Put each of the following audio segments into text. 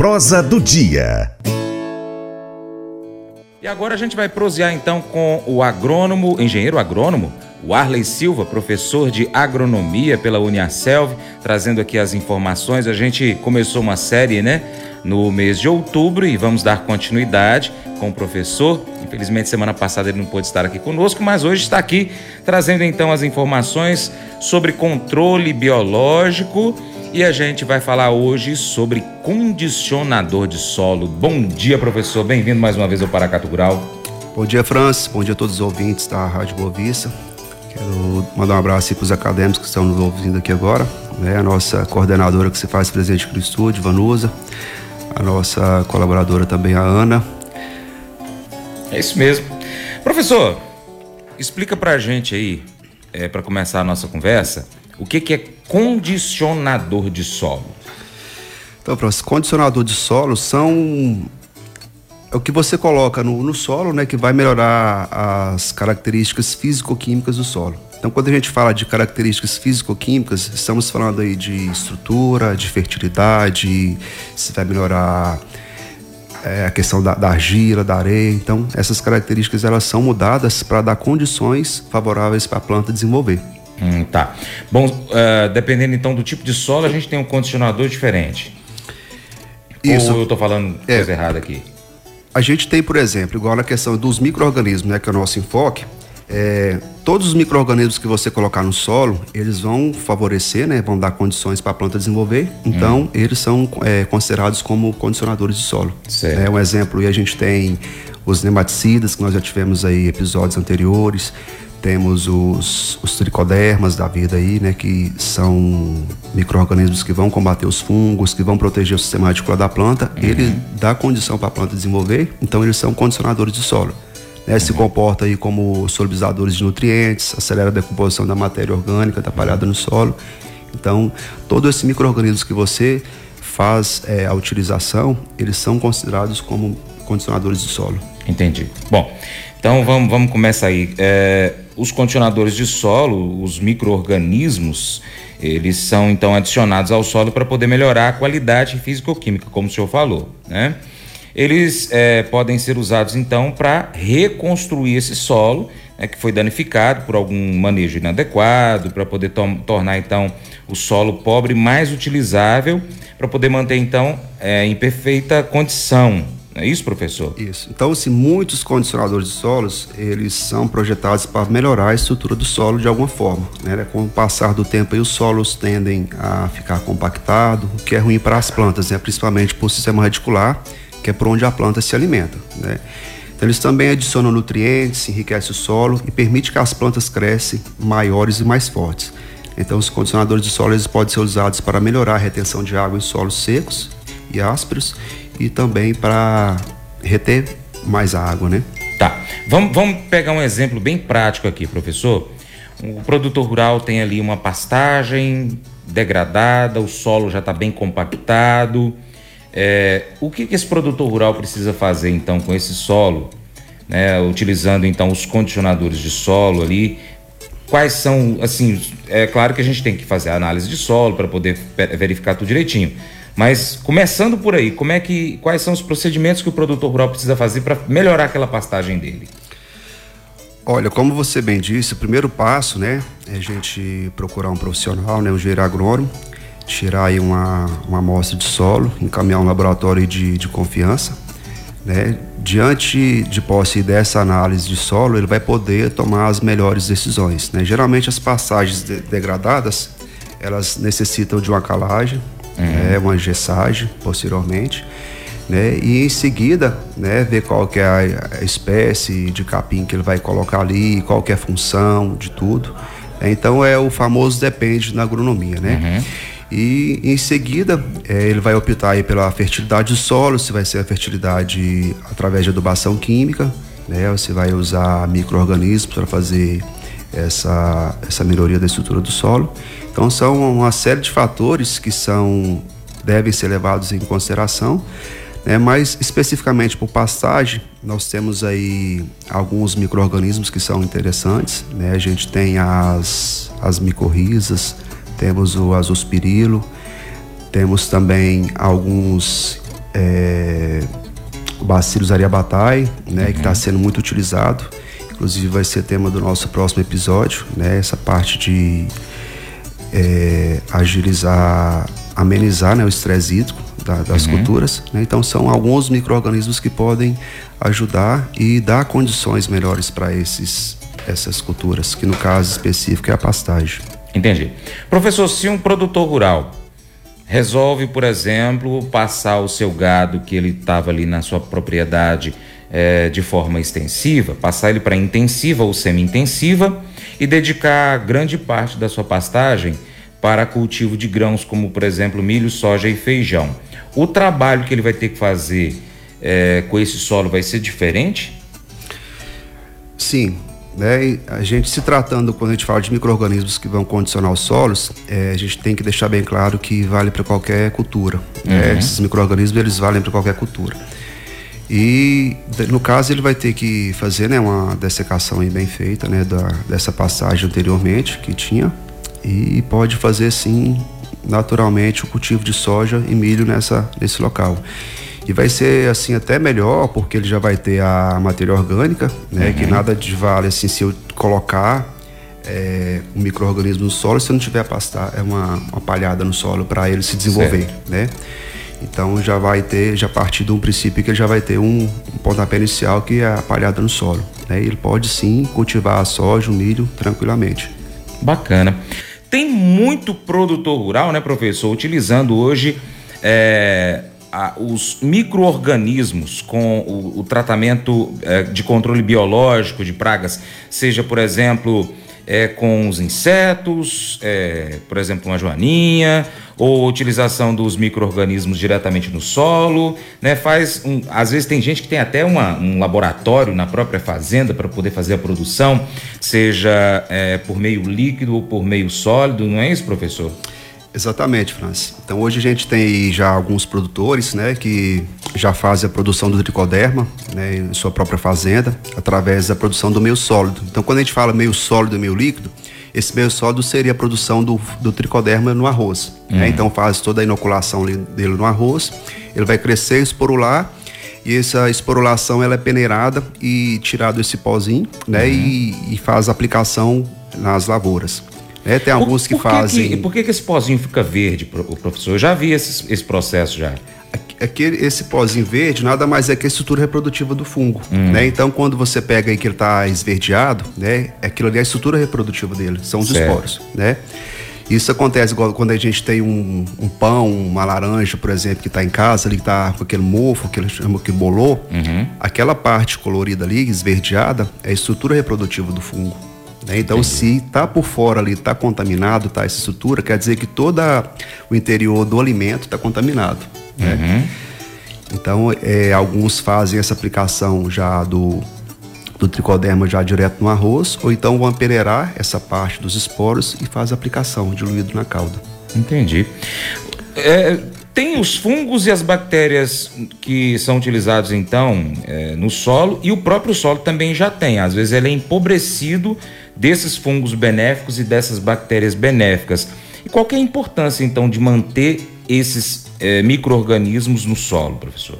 prosa do dia. E agora a gente vai prosear então com o agrônomo, engenheiro agrônomo, o Arley Silva, professor de agronomia pela Uniaselv, trazendo aqui as informações. A gente começou uma série, né, no mês de outubro e vamos dar continuidade com o professor. Infelizmente, semana passada ele não pôde estar aqui conosco, mas hoje está aqui trazendo então as informações sobre controle biológico e a gente vai falar hoje sobre condicionador de solo. Bom dia, professor. Bem-vindo mais uma vez ao Paracato Rural. Bom dia, Francis. Bom dia a todos os ouvintes da Rádio Boa Vista. Quero mandar um abraço para os acadêmicos que estão nos ouvindo aqui agora, né? a nossa coordenadora que se faz presente aqui no estúdio, Vanusa, a nossa colaboradora também, a Ana. É isso mesmo. Professor, explica para a gente aí, é, para começar a nossa conversa, o que, que é condicionador de solo? Então, professor, condicionador de solo são é o que você coloca no, no solo, né, que vai melhorar as características físico-químicas do solo. Então, quando a gente fala de características físico-químicas, estamos falando aí de estrutura, de fertilidade, se vai melhorar é, a questão da, da, argila, da areia. Então, essas características elas são mudadas para dar condições favoráveis para a planta desenvolver. Hum, tá. Bom, uh, dependendo então do tipo de solo, a gente tem um condicionador diferente. Isso. Ou eu estou falando é, coisa errada aqui? A gente tem, por exemplo, igual na questão dos micro-organismos, né, que é o nosso enfoque, é, todos os micro-organismos que você colocar no solo, eles vão favorecer, né, vão dar condições para a planta desenvolver. Então, hum. eles são é, considerados como condicionadores de solo. Certo. É um exemplo, e a gente tem os nematicidas, que nós já tivemos aí episódios anteriores. Temos os, os tricodermas da vida aí, né, que são micro-organismos que vão combater os fungos, que vão proteger o sistema radicular da planta. Uhum. Ele dá condição para a planta desenvolver, então eles são condicionadores de solo. Né, uhum. Se comporta aí como solubilizadores de nutrientes, acelera a decomposição da matéria orgânica atrapalhada no solo. Então, todos esses micro-organismos que você faz é, a utilização, eles são considerados como condicionadores de solo. Entendi. Bom, então vamos, vamos começar aí. É, os condicionadores de solo, os micro-organismos, eles são então adicionados ao solo para poder melhorar a qualidade físico-química, como o senhor falou, né? Eles é, podem ser usados então para reconstruir esse solo né, que foi danificado por algum manejo inadequado, para poder to tornar então o solo pobre mais utilizável, para poder manter então é, em perfeita condição é isso, professor? Isso. Então, se muitos condicionadores de solos, eles são projetados para melhorar a estrutura do solo de alguma forma. Né? Com o passar do tempo, aí, os solos tendem a ficar compactados, o que é ruim para as plantas, né? principalmente para o sistema radicular, que é por onde a planta se alimenta. Né? Então, eles também adicionam nutrientes, enriquecem o solo e permite que as plantas cresçam maiores e mais fortes. Então, os condicionadores de solo eles podem ser usados para melhorar a retenção de água em solos secos e ásperos e também para reter mais água, né? Tá. Vamos, vamos pegar um exemplo bem prático aqui, professor. O produtor rural tem ali uma pastagem degradada, o solo já está bem compactado. É, o que, que esse produtor rural precisa fazer então com esse solo, né, utilizando então os condicionadores de solo ali? Quais são, assim, é claro que a gente tem que fazer a análise de solo para poder verificar tudo direitinho. Mas começando por aí, como é que quais são os procedimentos que o produtor rural precisa fazer para melhorar aquela pastagem dele? Olha, como você bem disse, o primeiro passo, né, é a gente procurar um profissional, né, um engenheiro agrônomo, tirar aí uma, uma amostra de solo, encaminhar um laboratório de, de confiança, né, diante de posse dessa análise de solo, ele vai poder tomar as melhores decisões, né. Geralmente as passagens de, degradadas, elas necessitam de uma calagem, uhum. é uma gessagem posteriormente, né? E em seguida, né, ver qual que é a, espécie de capim que ele vai colocar ali, qual que é a função de tudo. Então é o famoso depende na agronomia, né? Uhum. E em seguida, é, ele vai optar aí pela fertilidade do solo, se vai ser a fertilidade através de adubação química, né? Você vai usar micro-organismos para fazer essa, essa melhoria da estrutura do solo. Então são uma série de fatores que são devem ser levados em consideração, né? mas especificamente por pastagem, nós temos aí alguns micro-organismos que são interessantes. Né? A gente tem as, as micorrizas, temos o azospirilo, temos também alguns é, o Bacillus ariabatai, né, uhum. que está sendo muito utilizado. Inclusive vai ser tema do nosso próximo episódio, né, essa parte de é, agilizar, amenizar né, o estresse hídrico da, das uhum. culturas. Né? Então são alguns micro-organismos que podem ajudar e dar condições melhores para esses essas culturas, que no caso específico é a pastagem. Entendi. Professor, se um produtor rural resolve, por exemplo, passar o seu gado que ele estava ali na sua propriedade é, de forma extensiva, passar ele para intensiva ou semi-intensiva e dedicar grande parte da sua pastagem para cultivo de grãos, como por exemplo milho, soja e feijão. O trabalho que ele vai ter que fazer é, com esse solo vai ser diferente? Sim, né? a gente se tratando, quando a gente fala de micro-organismos que vão condicionar os solos, é, a gente tem que deixar bem claro que vale para qualquer cultura. Né? Uhum. Né? Esses micro-organismos, eles valem para qualquer cultura. E, no caso, ele vai ter que fazer né, uma dessecação bem feita né, da, dessa passagem anteriormente que tinha. E pode fazer, sim, naturalmente, o cultivo de soja e milho nessa, nesse local. E vai ser assim até melhor, porque ele já vai ter a matéria orgânica, né? Uhum. Que nada de vale assim se eu colocar é, um microorganismo no solo se eu não tiver pastar, é uma, uma palhada no solo para ele se desenvolver, certo. né? Então já vai ter, já partir de um princípio que ele já vai ter um, um pontapé inicial que é a palhada no solo. Né? Ele pode sim cultivar a soja, o milho tranquilamente. Bacana. Tem muito produtor rural, né, professor, utilizando hoje é, a, os micro-organismos com o, o tratamento é, de controle biológico de pragas, seja, por exemplo, é, com os insetos, é, por exemplo, uma joaninha, ou utilização dos micro-organismos diretamente no solo, né? Faz um, às vezes tem gente que tem até uma, um laboratório na própria fazenda para poder fazer a produção, seja é, por meio líquido ou por meio sólido, não é isso, professor? Exatamente, Francis. Então hoje a gente tem já alguns produtores, né, que já fazem a produção do tricoderma, né, em sua própria fazenda, através da produção do meio sólido. Então quando a gente fala meio sólido e meio líquido, esse meio sólido seria a produção do, do tricoderma no arroz. Uhum. Né? Então faz toda a inoculação dele no arroz, ele vai crescer, esporular e essa esporulação ela é peneirada e tirado esse pozinho, né, uhum. e, e faz aplicação nas lavouras. É, tem alguns que, por que fazem. Que, por que, que esse pozinho fica verde, professor? Eu já vi esse, esse processo já. Aquele, esse pozinho verde nada mais é que a estrutura reprodutiva do fungo, hum. né? Então, quando você pega aí que ele está esverdeado, né? Aquilo ali é a estrutura reprodutiva dele, são os certo. esporos, né? Isso acontece quando a gente tem um, um pão, uma laranja, por exemplo, que está em casa, ali que está com aquele mofo, que ele chama que bolou, uhum. aquela parte colorida ali, esverdeada, é a estrutura reprodutiva do fungo. Né? Então, Entendi. se está por fora ali, está contaminado, tá essa estrutura, quer dizer que todo o interior do alimento está contaminado. Né? Uhum. Então, é, alguns fazem essa aplicação já do, do tricoderma já direto no arroz, ou então vão peneirar essa parte dos esporos e faz a aplicação diluído na calda. Entendi. É, tem os fungos e as bactérias que são utilizados então é, no solo e o próprio solo também já tem. Às vezes ele é empobrecido desses fungos benéficos e dessas bactérias benéficas. E qual é a importância então de manter esses é, micro-organismos no solo, professor?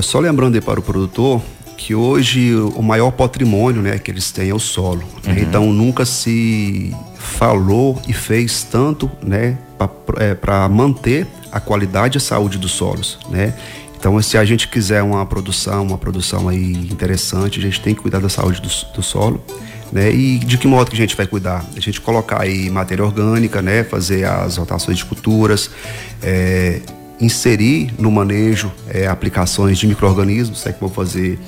Só lembrando aí para o produtor que hoje o maior patrimônio né, que eles têm é o solo. Né? Uhum. Então nunca se falou e fez tanto né, para é, manter a qualidade e a saúde dos solos. Né? Então, se a gente quiser uma produção, uma produção aí interessante, a gente tem que cuidar da saúde do, do solo. Né? E de que modo que a gente vai cuidar? A gente colocar aí matéria orgânica, né? Fazer as rotações de culturas, é, inserir no manejo é, aplicações de micro-organismos, é que vão fazer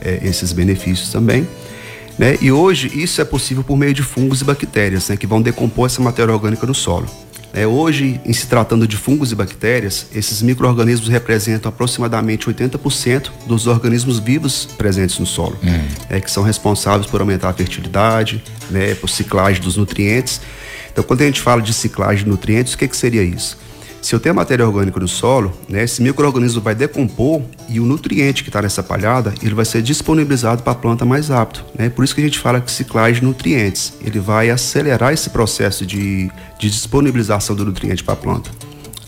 é, esses benefícios também. Né? E hoje isso é possível por meio de fungos e bactérias, né? Que vão decompor essa matéria orgânica no solo. É, hoje, em se tratando de fungos e bactérias, esses micro-organismos representam aproximadamente 80% dos organismos vivos presentes no solo, hum. é, que são responsáveis por aumentar a fertilidade, né, por ciclagem dos nutrientes. Então, quando a gente fala de ciclagem de nutrientes, o que, que seria isso? Se eu tenho matéria orgânica no solo, né, esse microorganismo vai decompor e o nutriente que está nessa palhada ele vai ser disponibilizado para a planta mais rápido. Né? Por isso que a gente fala que ciclagem de nutrientes. Ele vai acelerar esse processo de, de disponibilização do nutriente para a planta.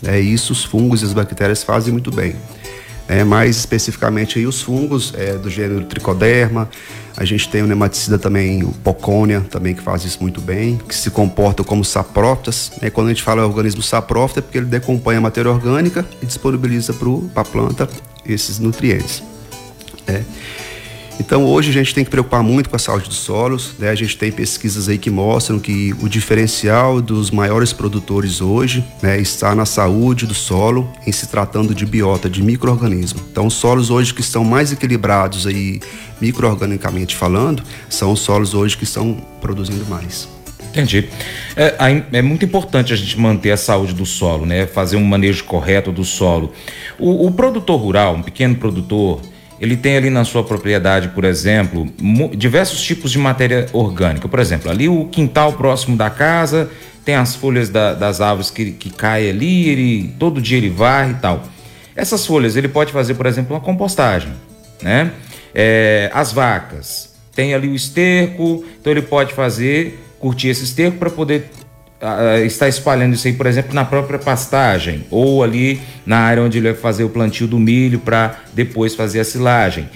É, isso os fungos e as bactérias fazem muito bem. É, mais especificamente aí os fungos é, do gênero tricoderma. A gente tem o nematicida também, o pocônia, também que faz isso muito bem, que se comporta como saprófitas. Né? Quando a gente fala organismo saprófita é porque ele decompõe a matéria orgânica e disponibiliza para a planta esses nutrientes. É. Então hoje a gente tem que preocupar muito com a saúde dos solos. Né? A gente tem pesquisas aí que mostram que o diferencial dos maiores produtores hoje né, está na saúde do solo, em se tratando de biota, de microorganismo. Então os solos hoje que estão mais equilibrados aí microorganicamente falando, são os solos hoje que estão produzindo mais. Entendi. É, é, muito importante a gente manter a saúde do solo, né? Fazer um manejo correto do solo. O, o produtor rural, um pequeno produtor, ele tem ali na sua propriedade, por exemplo, diversos tipos de matéria orgânica. Por exemplo, ali o quintal próximo da casa tem as folhas da, das árvores que, que caem ali, ele, todo dia ele varre e tal. Essas folhas ele pode fazer, por exemplo, uma compostagem, né? É, as vacas tem ali o esterco, então ele pode fazer, curtir esse esterco para poder está espalhando isso aí, por exemplo, na própria pastagem ou ali na área onde ele vai fazer o plantio do milho para depois fazer a silagem.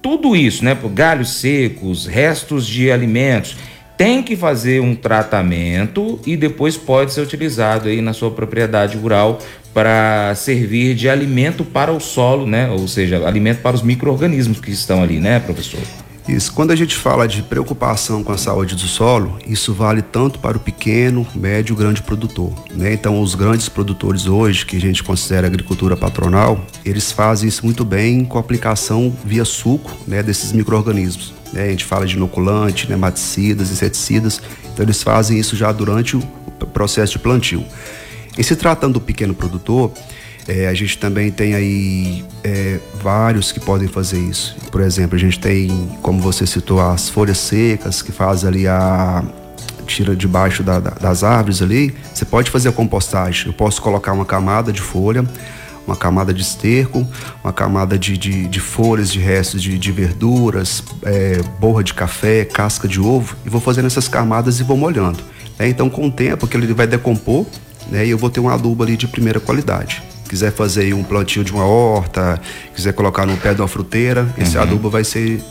Tudo isso, né, galhos secos, restos de alimentos, tem que fazer um tratamento e depois pode ser utilizado aí na sua propriedade rural para servir de alimento para o solo, né? Ou seja, alimento para os micro-organismos que estão ali, né, professor? Isso. Quando a gente fala de preocupação com a saúde do solo, isso vale tanto para o pequeno, médio grande produtor. Né? Então, os grandes produtores hoje, que a gente considera agricultura patronal, eles fazem isso muito bem com a aplicação via suco né, desses micro-organismos. Né? A gente fala de inoculante, nematicidas, inseticidas. Então, eles fazem isso já durante o processo de plantio. E se tratando do pequeno produtor, é, a gente também tem aí é, vários que podem fazer isso. Por exemplo, a gente tem, como você citou, as folhas secas que faz ali a tira debaixo da, da, das árvores ali. Você pode fazer a compostagem. Eu posso colocar uma camada de folha, uma camada de esterco, uma camada de, de, de folhas, de restos de, de verduras, é, borra de café, casca de ovo e vou fazendo essas camadas e vou molhando. É, então, com o tempo, que ele vai decompor né, e eu vou ter um adubo ali de primeira qualidade quiser fazer um plantio de uma horta, quiser colocar no pé de uma fruteira, esse uhum. adubo vai ser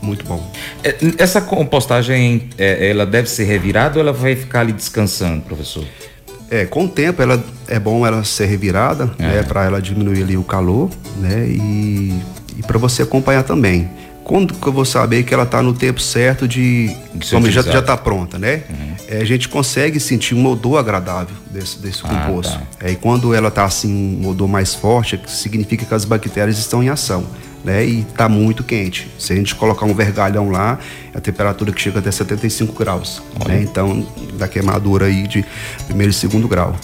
muito bom. É, essa compostagem, é, ela deve ser revirada ou ela vai ficar ali descansando, professor? É, com o tempo ela é bom ela ser revirada, é. né, para ela diminuir ali o calor, né, e, e para você acompanhar também. Quando que eu vou saber que ela está no tempo certo de. como já, já tá pronta, né? Uhum. É, a gente consegue sentir um odor agradável desse, desse ah, composto. Tá. É, e quando ela está assim, um odor mais forte, significa que as bactérias estão em ação. Né, e está muito quente. Se a gente colocar um vergalhão lá, a temperatura que chega até 75 graus. Né, então, da queimadura aí de primeiro e segundo grau.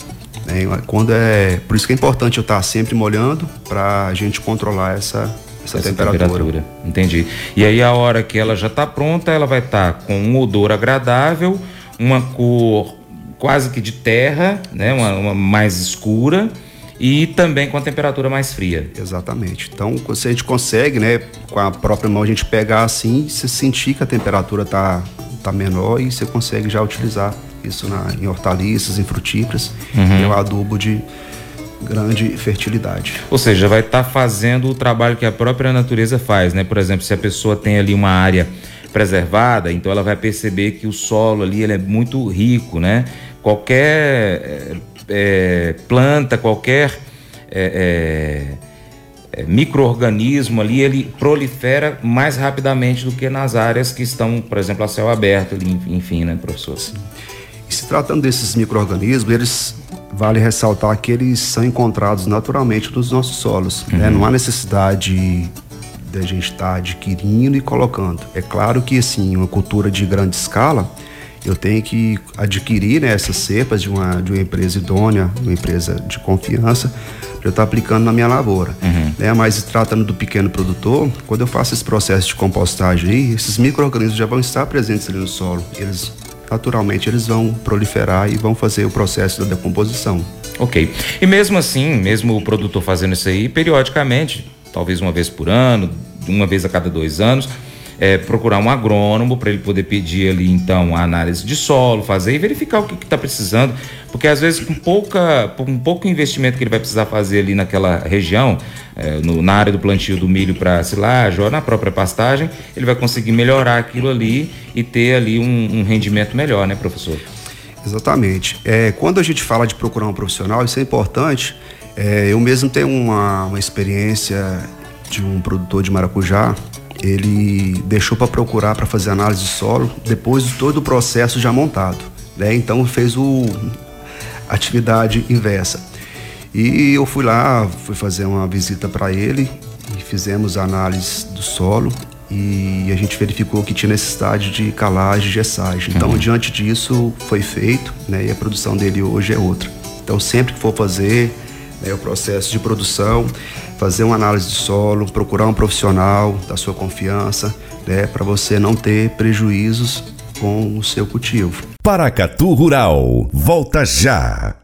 Né, quando é, por isso que é importante eu estar sempre molhando para a gente controlar essa, essa, essa temperatura. temperatura. Entendi. E aí a hora que ela já está pronta, ela vai estar tá com um odor agradável, uma cor quase que de terra, né, uma, uma, mais escura e também com a temperatura mais fria. Exatamente. Então, se a gente consegue, né, com a própria mão a gente pegar assim, você sentir que a temperatura tá tá menor e você consegue já utilizar isso na, em hortaliças, em frutíferas, uhum. é o adubo de grande fertilidade. Ou seja, vai estar tá fazendo o trabalho que a própria natureza faz, né? Por exemplo, se a pessoa tem ali uma área preservada, então ela vai perceber que o solo ali ele é muito rico, né? Qualquer é, planta, qualquer é, é, microorganismo ali, ele prolifera mais rapidamente do que nas áreas que estão, por exemplo, a céu aberto, ali, enfim, né, professor? Sim. Se tratando desses microorganismos, eles vale ressaltar que eles são encontrados naturalmente nos nossos solos. Né? Uhum. Né? Não há necessidade da gente estar tá adquirindo e colocando. É claro que assim, uma cultura de grande escala, eu tenho que adquirir né, essas cepas de uma, de uma empresa idônea, uma empresa de confiança, para eu estar tá aplicando na minha lavoura. Uhum. Né? Mas tratando do pequeno produtor, quando eu faço esse processo de compostagem aí, esses micro-organismos já vão estar presentes ali no solo. Eles naturalmente eles vão proliferar e vão fazer o processo da decomposição. Ok. E mesmo assim, mesmo o produtor fazendo isso aí periodicamente, talvez uma vez por ano, uma vez a cada dois anos, é, procurar um agrônomo para ele poder pedir ali então a análise de solo, fazer e verificar o que está precisando, porque às vezes com pouca, com pouco investimento que ele vai precisar fazer ali naquela região, é, no, na área do plantio do milho para silagem ou na própria pastagem, ele vai conseguir melhorar aquilo ali e ter ali um, um rendimento melhor, né, professor? Exatamente. É, quando a gente fala de procurar um profissional, isso é importante. É, eu mesmo tenho uma, uma experiência de um produtor de maracujá ele deixou para procurar para fazer análise de solo depois de todo o processo já montado, né? Então fez o atividade inversa. E eu fui lá, fui fazer uma visita para ele e fizemos a análise do solo e a gente verificou que tinha necessidade de calagem e gessagem. Então, uhum. diante disso, foi feito né, e a produção dele hoje é outra. Então, sempre que for fazer né, o processo de produção, fazer uma análise de solo, procurar um profissional da sua confiança, né, para você não ter prejuízos com o seu cultivo. Paracatu Rural, volta já!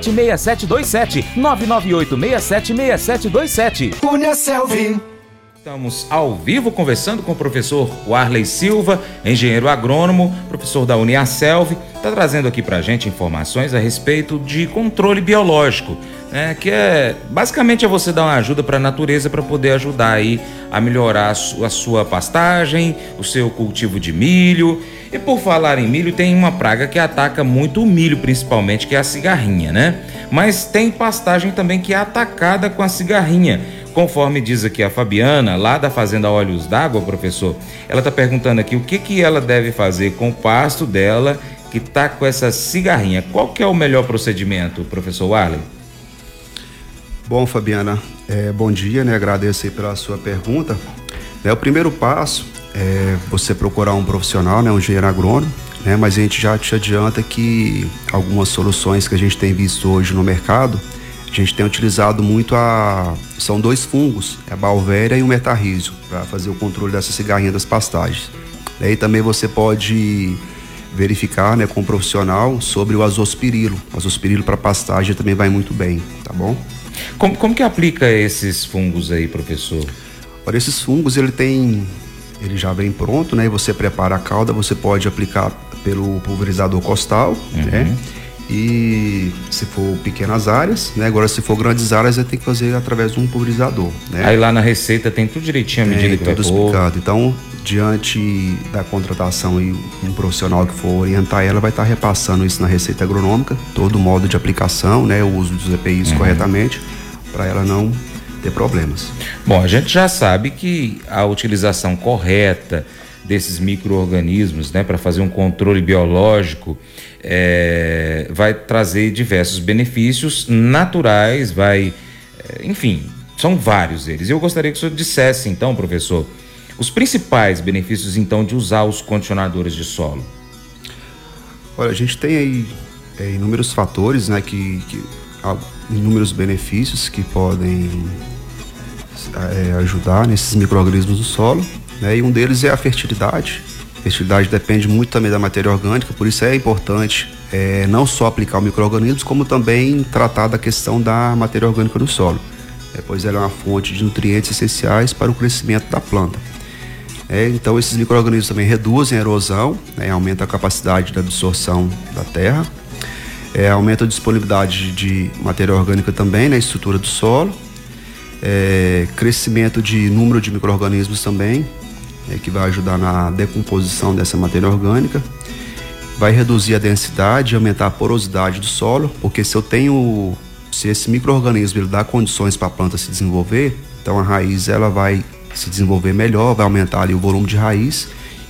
998676727. 998676727. Cunha Selvi. Estamos ao vivo conversando com o professor Warley Silva, engenheiro agrônomo, professor da Uniaselv, está trazendo aqui para a gente informações a respeito de controle biológico, né? Que é basicamente é você dar uma ajuda para a natureza para poder ajudar aí a melhorar a sua pastagem, o seu cultivo de milho e por falar em milho, tem uma praga que ataca muito o milho, principalmente, que é a cigarrinha, né? Mas tem pastagem também que é atacada com a cigarrinha. Conforme diz aqui a Fabiana, lá da Fazenda Olhos d'Água, professor, ela está perguntando aqui o que, que ela deve fazer com o pasto dela que está com essa cigarrinha. Qual que é o melhor procedimento, professor Warley? Bom, Fabiana, é, bom dia, né? Agradeço aí pela sua pergunta. É, o primeiro passo é você procurar um profissional, né, um engenheiro agrônomo, né, mas a gente já te adianta que algumas soluções que a gente tem visto hoje no mercado, a gente tem utilizado muito a. São dois fungos, a Balvéria e o metarrísio, para fazer o controle dessa cigarrinha das pastagens. E também você pode verificar né, com um profissional sobre o azospirilo. O azospirilo para pastagem também vai muito bem, tá bom? Como, como que aplica esses fungos aí, professor? Olha, esses fungos ele tem ele já vem pronto, né? E você prepara a calda, você pode aplicar pelo pulverizador costal, uhum. né? E se for pequenas áreas, né? Agora se for grandes áreas, você tem que fazer através de um pulverizador, né? Aí lá na receita tem tudo direitinho a medida que tudo vai explicado. Então, diante da contratação e um profissional que for orientar ela vai estar repassando isso na receita agronômica, todo o modo de aplicação, né? O uso dos EPIs uhum. corretamente, para ela não ter problemas. Bom, a gente já sabe que a utilização correta desses micro-organismos né, para fazer um controle biológico é, vai trazer diversos benefícios naturais, vai. É, enfim, são vários eles. Eu gostaria que o senhor dissesse, então, professor, os principais benefícios, então, de usar os condicionadores de solo. Olha, a gente tem aí é, inúmeros fatores, né, que, que inúmeros benefícios que podem é, ajudar nesses micro-organismos do solo, né? E um deles é a fertilidade. A fertilidade depende muito também da matéria orgânica, por isso é importante é, não só aplicar o micro-organismos, como também tratar da questão da matéria orgânica no solo, é, pois ela é uma fonte de nutrientes essenciais para o crescimento da planta. É, então esses micro-organismos também reduzem a erosão, né, aumenta a capacidade de absorção da terra, é, aumenta a disponibilidade de matéria orgânica também na estrutura do solo é, crescimento de número de micro-organismos também, é, que vai ajudar na decomposição dessa matéria orgânica. Vai reduzir a densidade aumentar a porosidade do solo, porque se eu tenho, se esse microorganismo ele dá condições para a planta se desenvolver, então a raiz ela vai se desenvolver melhor, vai aumentar ali o volume de raiz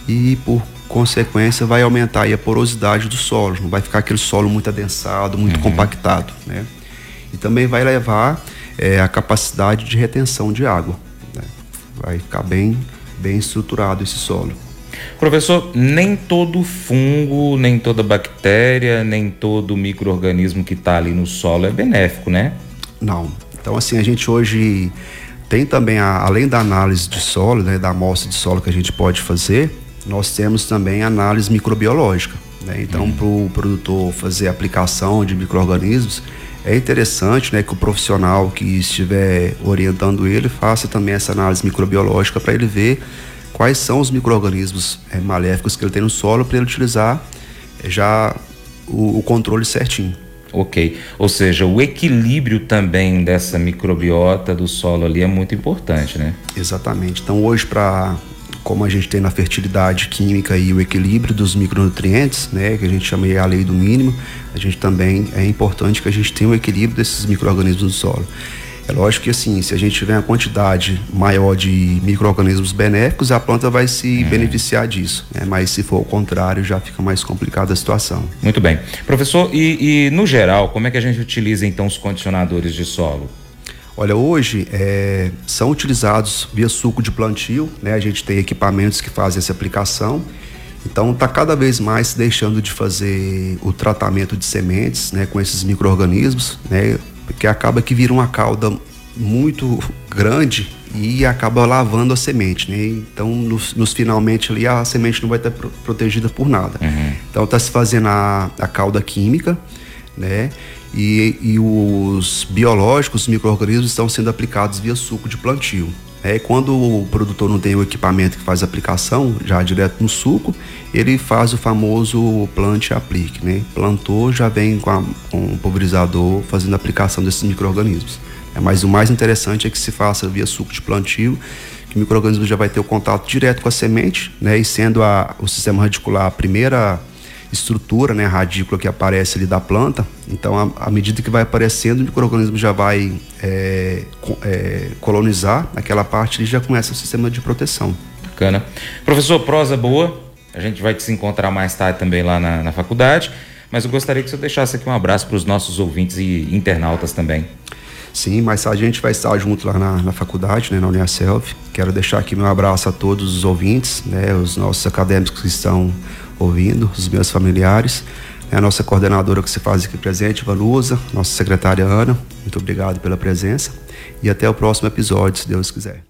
e por consequência vai aumentar a porosidade do solo, não vai ficar aquele solo muito adensado, muito uhum. compactado, né? E também vai levar é, a capacidade de retenção de água. Né? Vai ficar bem, bem estruturado esse solo. Professor, nem todo fungo, nem toda bactéria, nem todo microorganismo que está ali no solo é benéfico, né? Não. Então, assim, a gente hoje tem também, a, além da análise de solo, né, da amostra de solo que a gente pode fazer, nós temos também análise microbiológica. Né? Então, uhum. para o produtor fazer aplicação de micro-organismos, é interessante né, que o profissional que estiver orientando ele faça também essa análise microbiológica para ele ver quais são os micro-organismos é, maléficos que ele tem no solo para ele utilizar é, já o, o, controle certinho. Ok, ou seja, o equilíbrio também dessa microbiota do solo ali é muito importante, né? Exatamente. Então hoje para como a gente tem na fertilidade química e o equilíbrio dos micronutrientes, né, que a gente chama a lei do mínimo, a gente também é importante que a gente tenha o equilíbrio desses microorganismos do solo. É lógico que assim, se a gente tiver uma quantidade maior de microorganismos benéficos, a planta vai se é. beneficiar disso. Né? Mas se for o contrário, já fica mais complicada a situação. Muito bem. Professor, e, e no geral, como é que a gente utiliza então os condicionadores de solo? Olha, hoje é, são utilizados via suco de plantio, né? A gente tem equipamentos que fazem essa aplicação. Então está cada vez mais deixando de fazer o tratamento de sementes, né, com esses micro-organismos, né, porque acaba que vira uma cauda muito grande e acaba lavando a semente, né? Então, nos, nos finalmente ali a semente não vai estar protegida por nada. Uhum. Então, está se fazendo a, a cauda química, né? e, e os biológicos, os micro-organismos, estão sendo aplicados via suco de plantio. É, quando o produtor não tem o equipamento que faz a aplicação, já direto no suco, ele faz o famoso plante aplique, né? Plantou, já vem com, a, com o pulverizador fazendo a aplicação desses micro-organismos. É, mas o mais interessante é que se faça via suco de plantio, que o micro-organismo já vai ter o contato direto com a semente, né? E sendo a, o sistema radicular a primeira estrutura, né, radícula que aparece ali da planta. Então, à medida que vai aparecendo, o microorganismo já vai é, é, colonizar aquela parte e já começa o sistema de proteção. Bacana. Professor, prosa boa. A gente vai se encontrar mais tarde também lá na, na faculdade. Mas eu gostaria que você deixasse aqui um abraço para os nossos ouvintes e internautas também. Sim, mas a gente vai estar junto lá na, na faculdade, né, na Uniaselv. Quero deixar aqui meu abraço a todos os ouvintes, né, os nossos acadêmicos que estão ouvindo, os meus familiares, né, a nossa coordenadora que se faz aqui presente, Valusa, nossa secretária Ana, muito obrigado pela presença e até o próximo episódio, se Deus quiser.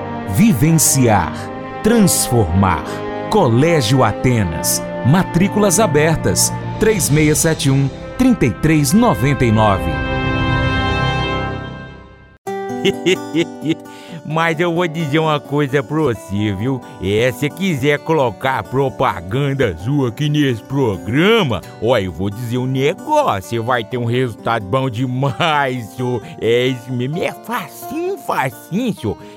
vivenciar, transformar. Colégio Atenas. Matrículas abertas. 3671 3399. Mas eu vou dizer uma coisa pra você, viu? É, se quiser colocar propaganda sua aqui nesse programa, ó, eu vou dizer um negócio, vai ter um resultado bom demais, senhor. É isso mesmo, é facinho, facinho, senhor.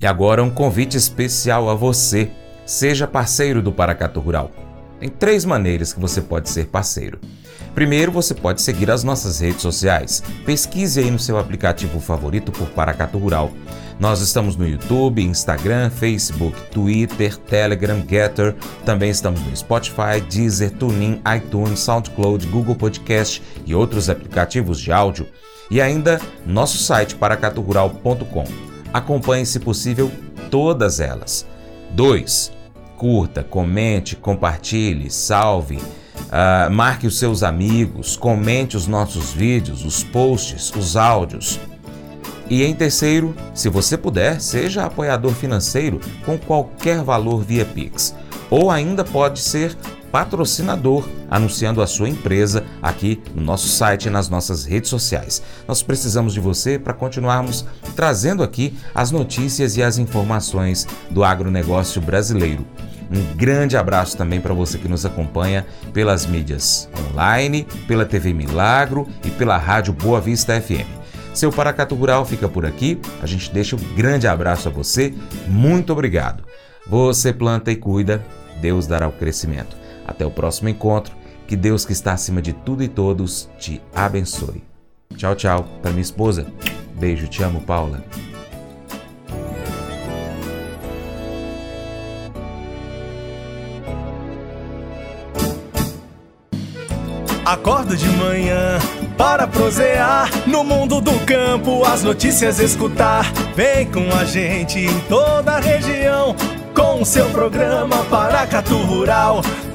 E agora um convite especial a você. Seja parceiro do Paracato Rural. Tem três maneiras que você pode ser parceiro. Primeiro, você pode seguir as nossas redes sociais. Pesquise aí no seu aplicativo favorito por Paracato Rural. Nós estamos no YouTube, Instagram, Facebook, Twitter, Telegram, Getter. Também estamos no Spotify, Deezer, TuneIn, iTunes, SoundCloud, Google Podcast e outros aplicativos de áudio. E ainda nosso site paracaturural.com. Acompanhe, se possível, todas elas. 2. Curta, comente, compartilhe, salve, uh, marque os seus amigos, comente os nossos vídeos, os posts, os áudios. E em terceiro, se você puder, seja apoiador financeiro com qualquer valor via Pix. Ou ainda pode ser patrocinador, anunciando a sua empresa aqui no nosso site e nas nossas redes sociais. Nós precisamos de você para continuarmos trazendo aqui as notícias e as informações do agronegócio brasileiro. Um grande abraço também para você que nos acompanha pelas mídias online, pela TV Milagro e pela Rádio Boa Vista FM. Seu Paracatu Rural fica por aqui. A gente deixa um grande abraço a você. Muito obrigado. Você planta e cuida, Deus dará o crescimento. Até o próximo encontro. Que Deus que está acima de tudo e todos te abençoe. Tchau, tchau. Para minha esposa. Beijo, te amo, Paula. Acordo de manhã para prosear no mundo do campo, as notícias escutar. Vem com a gente em toda a região com o seu programa Paracatu Rural.